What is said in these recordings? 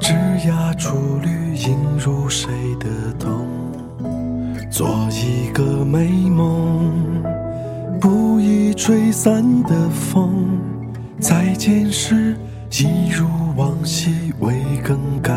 枝桠初绿，映入谁的瞳？做一个美梦，不易吹散的风，再见时一如往昔未更改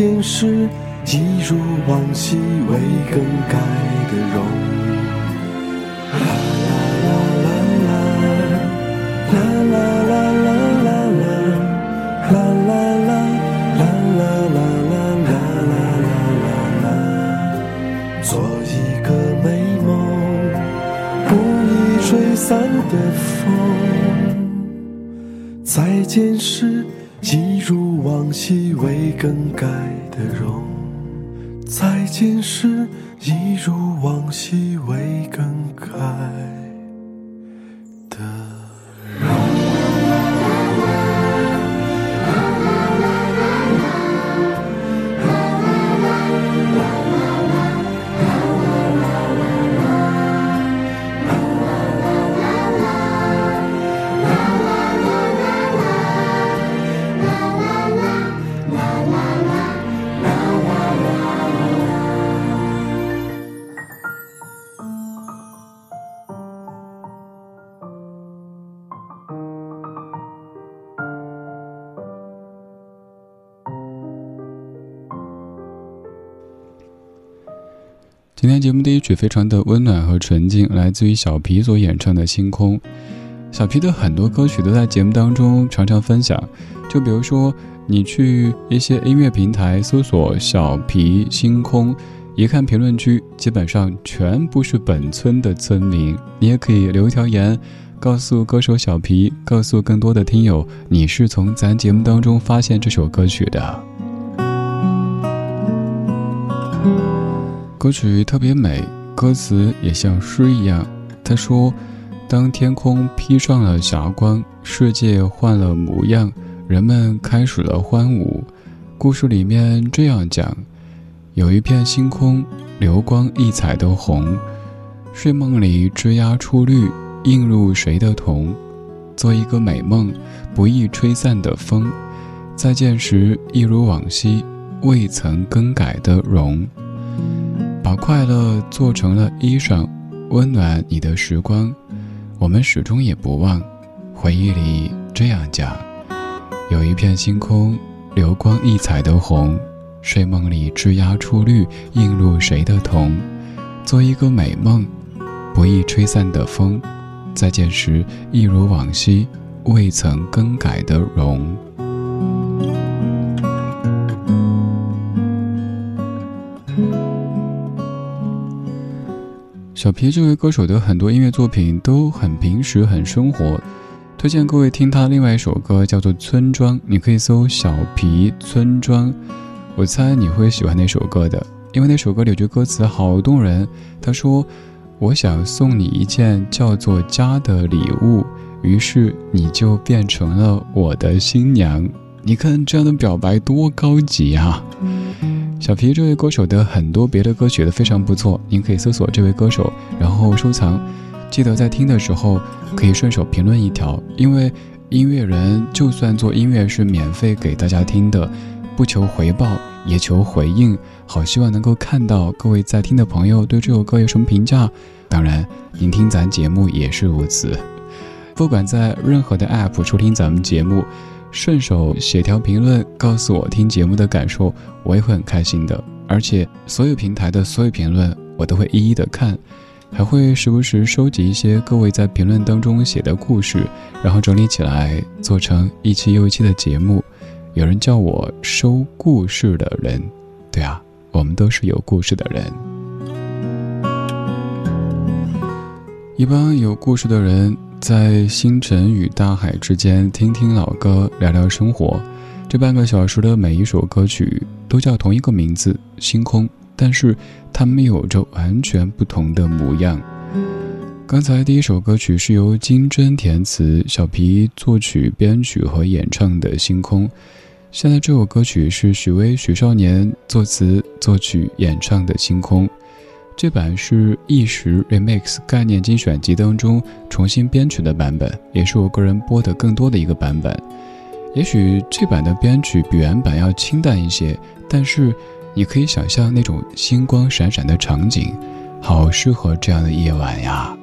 见时一如往昔未更改的容。啦啦啦啦啦啦啦啦啦啦啦啦啦。啦啦啦啦啦啦啦啦啦，做一个美梦，不易吹散的风。再见时，一如往昔未更改的容。再见时，一如往昔未更今天节目第一曲非常的温暖和纯净，来自于小皮所演唱的《星空》。小皮的很多歌曲都在节目当中常常分享，就比如说你去一些音乐平台搜索“小皮星空”，一看评论区，基本上全部是本村的村民。你也可以留一条言，告诉歌手小皮，告诉更多的听友，你是从咱节目当中发现这首歌曲的。歌曲特别美，歌词也像诗一样。他说：“当天空披上了霞光，世界换了模样，人们开始了欢舞。”故事里面这样讲：有一片星空，流光溢彩的红，睡梦里枝桠初绿，映入谁的瞳？做一个美梦，不易吹散的风，再见时一如往昔，未曾更改的容。把快乐做成了衣裳，温暖你的时光。我们始终也不忘，回忆里这样讲：有一片星空，流光溢彩的红，睡梦里枝桠初绿，映入谁的瞳？做一个美梦，不易吹散的风，再见时一如往昔，未曾更改的容。小皮这位歌手的很多音乐作品都很平实、很生活，推荐各位听他另外一首歌，叫做《村庄》，你可以搜“小皮村庄”，我猜你会喜欢那首歌的，因为那首歌里有句歌词好动人。他说：“我想送你一件叫做家的礼物，于是你就变成了我的新娘。”你看这样的表白多高级啊！小皮这位歌手的很多别的歌曲都非常不错，您可以搜索这位歌手，然后收藏。记得在听的时候可以顺手评论一条，因为音乐人就算做音乐是免费给大家听的，不求回报也求回应。好希望能够看到各位在听的朋友对这首歌有什么评价。当然，您听咱节目也是如此。不管在任何的 App 收听咱们节目。顺手写条评论，告诉我听节目的感受，我也会很开心的。而且所有平台的所有评论，我都会一一的看，还会时不时收集一些各位在评论当中写的故事，然后整理起来做成一期又一期的节目。有人叫我收故事的人，对啊，我们都是有故事的人。一般有故事的人。在星辰与大海之间，听听老歌，聊聊生活。这半个小时的每一首歌曲都叫同一个名字——星空，但是它们有着完全不同的模样。刚才第一首歌曲是由金针填词，小皮作曲、编曲和演唱的《星空》。现在这首歌曲是许巍、许少年作词、作曲、演唱的《星空》。这版是一时 Remix 概念精选集当中重新编曲的版本，也是我个人播的更多的一个版本。也许这版的编曲比原版要清淡一些，但是你可以想象那种星光闪闪的场景，好适合这样的夜晚呀。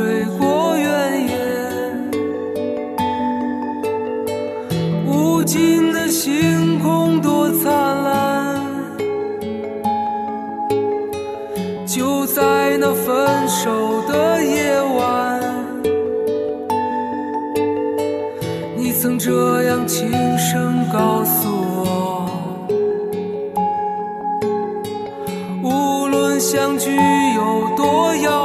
吹过原野无尽的星空多灿烂就在那分手的夜晚你曾这样轻声告诉我无论相距有多遥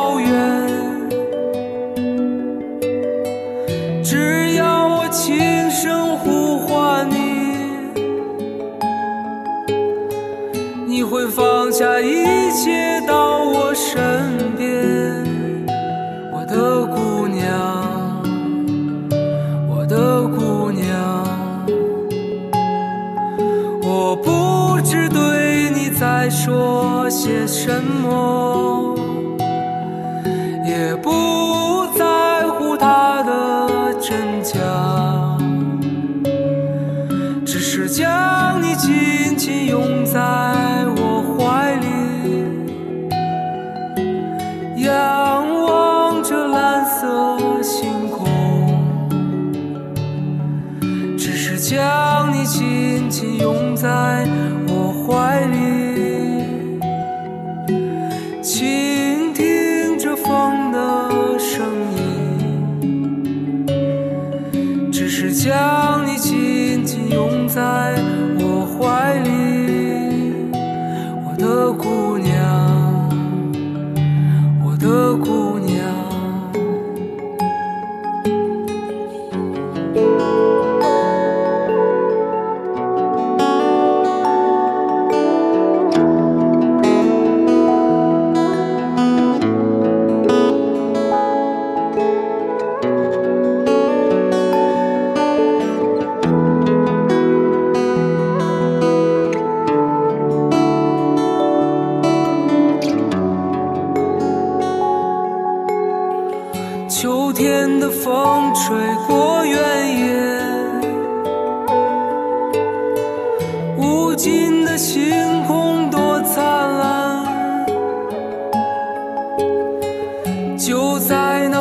说些什么，也不在乎它的真假，只是将你紧紧拥在。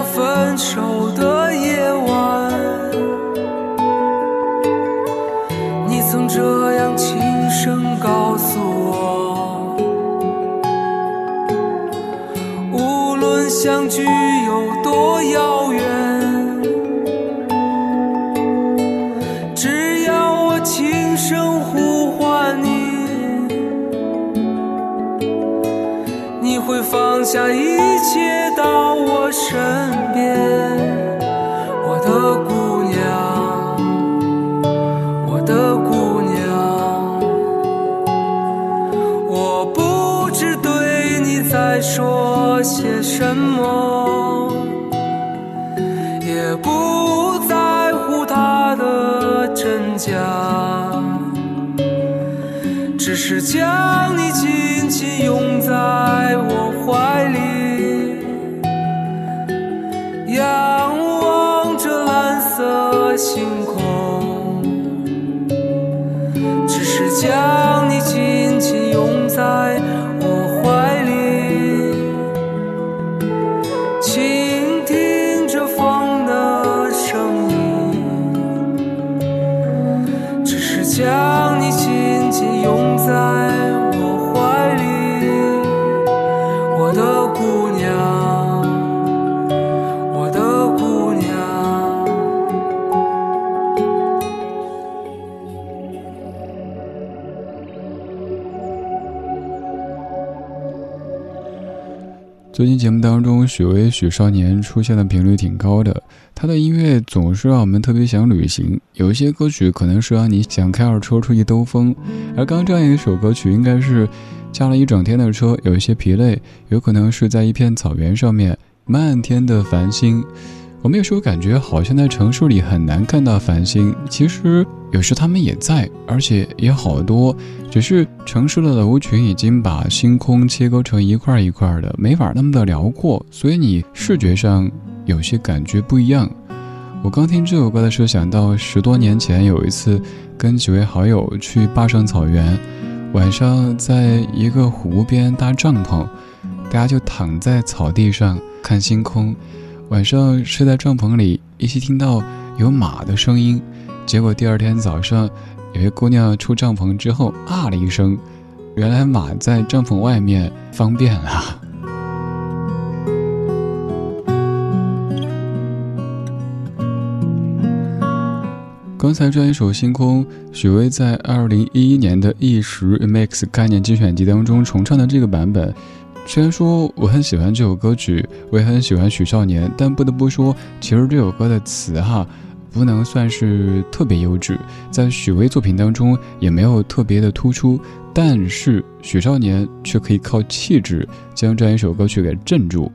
分手的夜晚你曾这样轻声告诉我无论相距有多遥家，只是将你紧紧拥在我怀里，最近节目当中，许巍、许少年出现的频率挺高的。他的音乐总是让我们特别想旅行。有一些歌曲可能是让你想开着车出去兜风，而刚刚这样一首歌曲，应该是驾了一整天的车，有一些疲累，有可能是在一片草原上面，漫天的繁星。我们有时候感觉好像在城市里很难看到繁星，其实有时他们也在，而且也好多，只是城市的楼群已经把星空切割成一块一块的，没法那么的辽阔，所以你视觉上有些感觉不一样。我刚听这首歌的时候，想到十多年前有一次跟几位好友去坝上草原，晚上在一个湖边搭帐篷，大家就躺在草地上看星空。晚上睡在帐篷里，依稀听到有马的声音。结果第二天早上，有一姑娘出帐篷之后啊了一声，原来马在帐篷外面方便了。刚才这一首《星空》，许巍在二零一一年的《一时 Mix 概念精选集》当中重唱的这个版本。虽然说我很喜欢这首歌曲，我也很喜欢许少年，但不得不说，其实这首歌的词哈，不能算是特别优质，在许巍作品当中也没有特别的突出。但是许少年却可以靠气质将这样一首歌曲给镇住。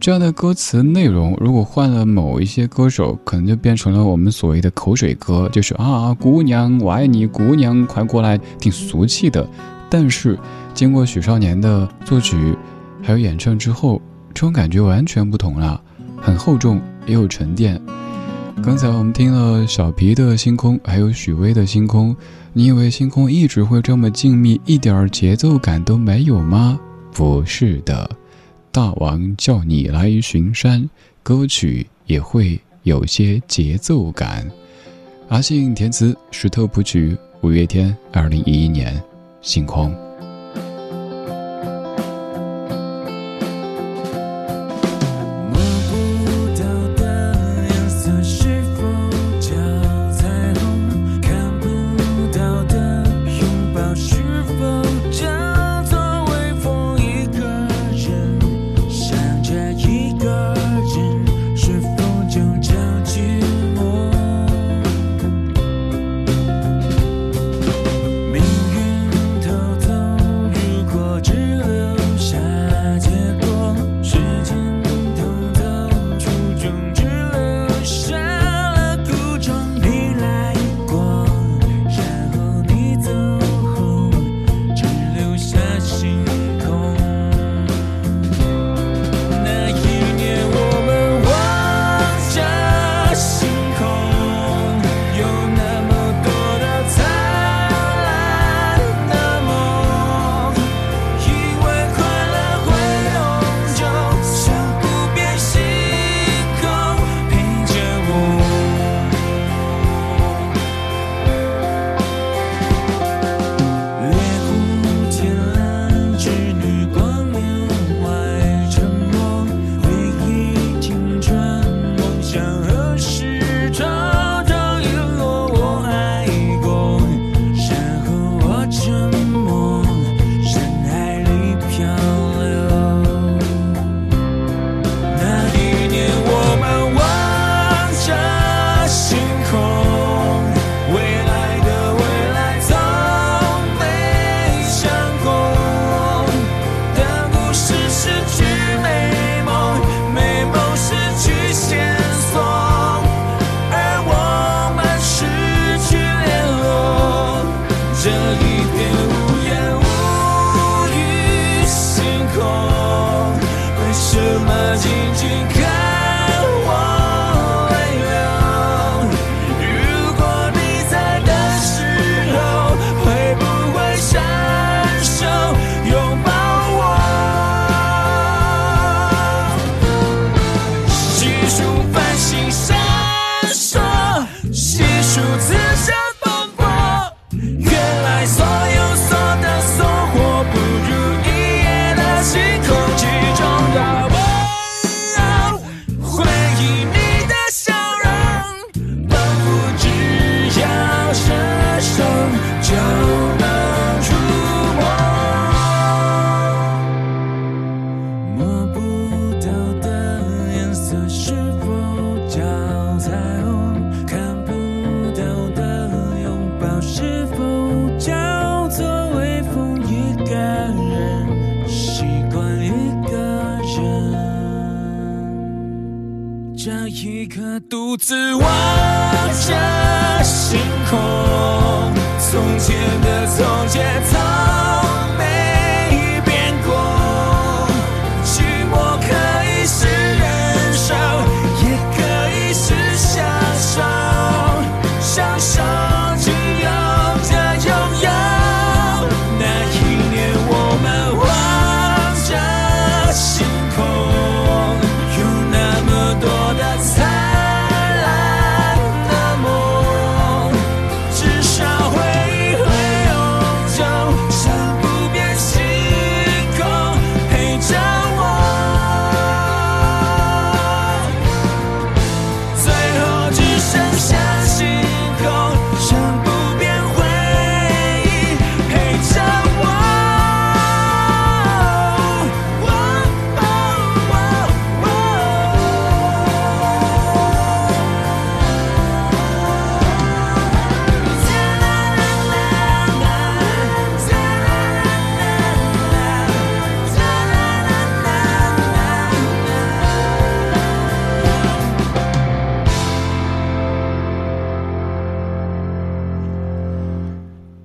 这样的歌词内容，如果换了某一些歌手，可能就变成了我们所谓的口水歌，就是啊，姑娘我爱你，姑娘快过来，挺俗气的。但是。经过许少年的作曲，还有演唱之后，这种感觉完全不同了，很厚重，也有沉淀。刚才我们听了小皮的星空，还有许巍的星空，你以为星空一直会这么静谧，一点节奏感都没有吗？不是的，大王叫你来巡山，歌曲也会有些节奏感。阿信填词，石头谱曲，五月天，二零一一年，星空。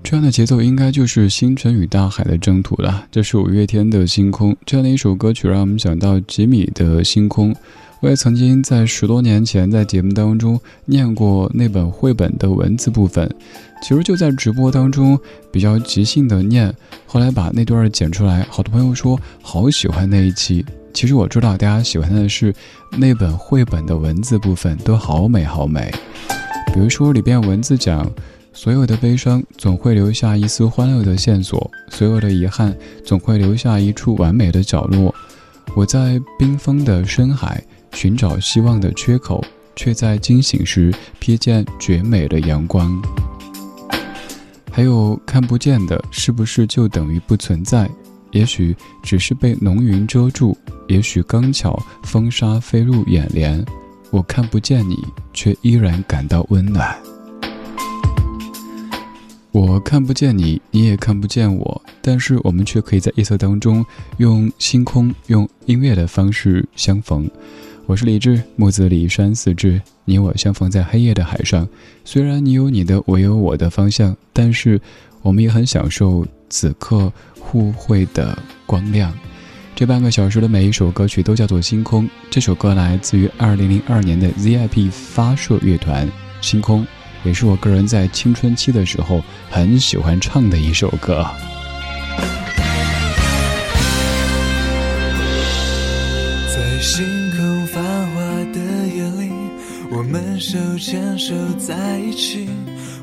这样的节奏应该就是星辰与大海的征途了。这是五月天的《星空》这样的一首歌曲，让我们想到吉米的《星空》。我也曾经在十多年前在节目当中念过那本绘本的文字部分，其实就在直播当中比较即兴的念，后来把那段剪出来，好多朋友说好喜欢那一期。其实我知道大家喜欢的是那本绘本的文字部分，都好美好美。比如说里边文字讲。所有的悲伤总会留下一丝欢乐的线索，所有的遗憾总会留下一处完美的角落。我在冰封的深海寻找希望的缺口，却在惊醒时瞥见绝美的阳光。还有看不见的，是不是就等于不存在？也许只是被浓云遮住，也许刚巧风沙飞入眼帘。我看不见你，却依然感到温暖。我看不见你，你也看不见我，但是我们却可以在夜色当中，用星空、用音乐的方式相逢。我是李志，木子李山四志，你我相逢在黑夜的海上。虽然你有你的，我有我的方向，但是我们也很享受此刻互惠的光亮。这半个小时的每一首歌曲都叫做《星空》。这首歌来自于2002年的 ZIP 发射乐团《星空》。也是我个人在青春期的时候很喜欢唱的一首歌。在星空繁华的夜里，我们手牵手在一起。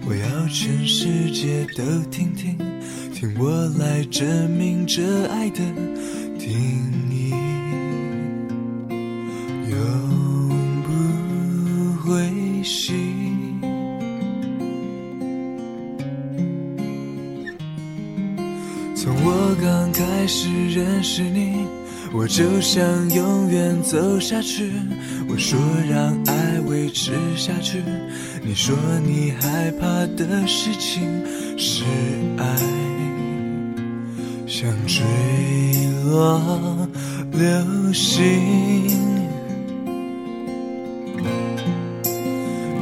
我要全世界都听听，听我来证明这爱的定是你，我就想永远走下去。我说让爱维持下去，你说你害怕的事情是爱，像坠落流星。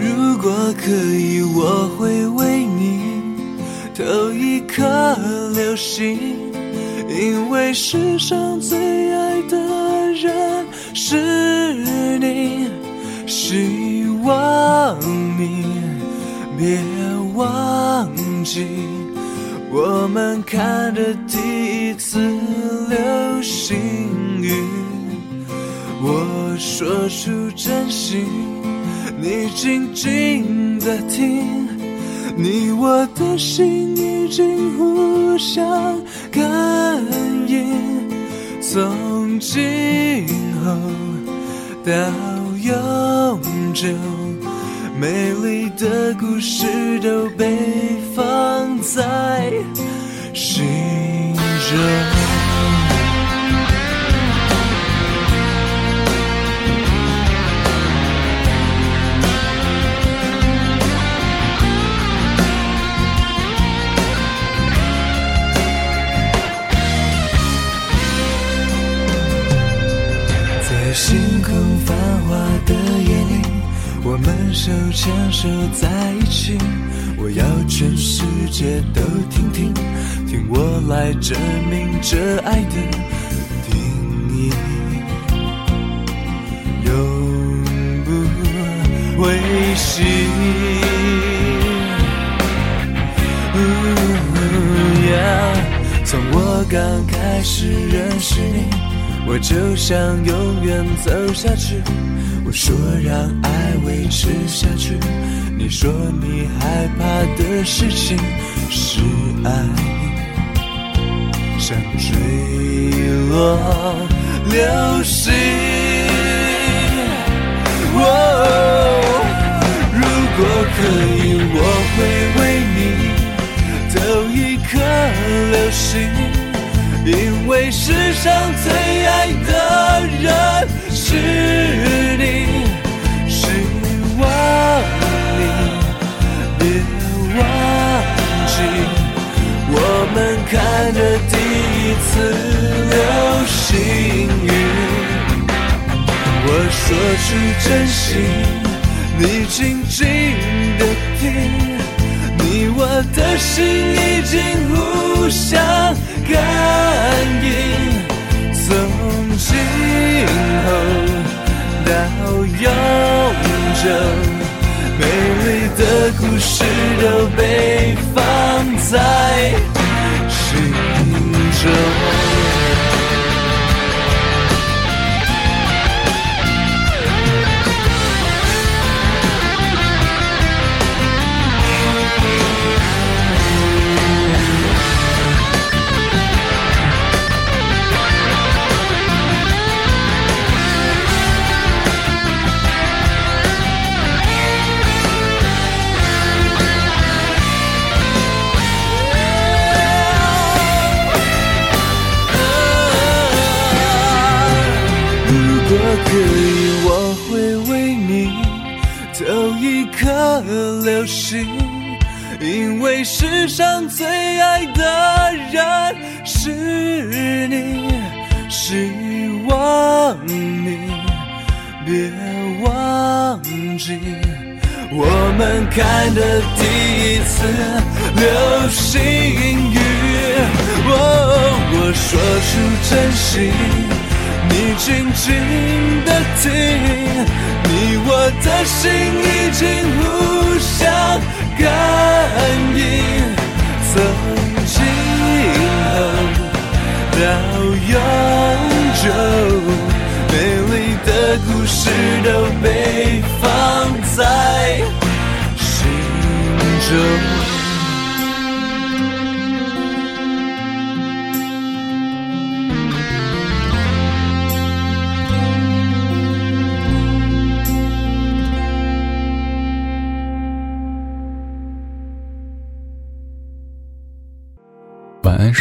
如果可以，我会为你。投一颗流星，因为世上最爱的人是你。希望你别忘记，我们看的第一次流星雨。我说出真心，你静静的听。你我的心已经互相感应，从今后到永久，美丽的故事都被放在心中。手牵手在一起，我要全世界都听听，听我来证明这爱的定义，永不会息。从我刚开始认识你，我就想永远走下去。说让爱维持下去，你说你害怕的事情是爱，像坠落流星。哦如果可以，我会为你投一颗流星，因为世上最爱的人说出真心，你静静的听，你我的心已经互相感应，从今后到永久，美丽的故事都被放在流星雨，哦，我说出真心，你静静的听，你我的心已经互相感应，从今后到永久，美丽的故事都被放在心中。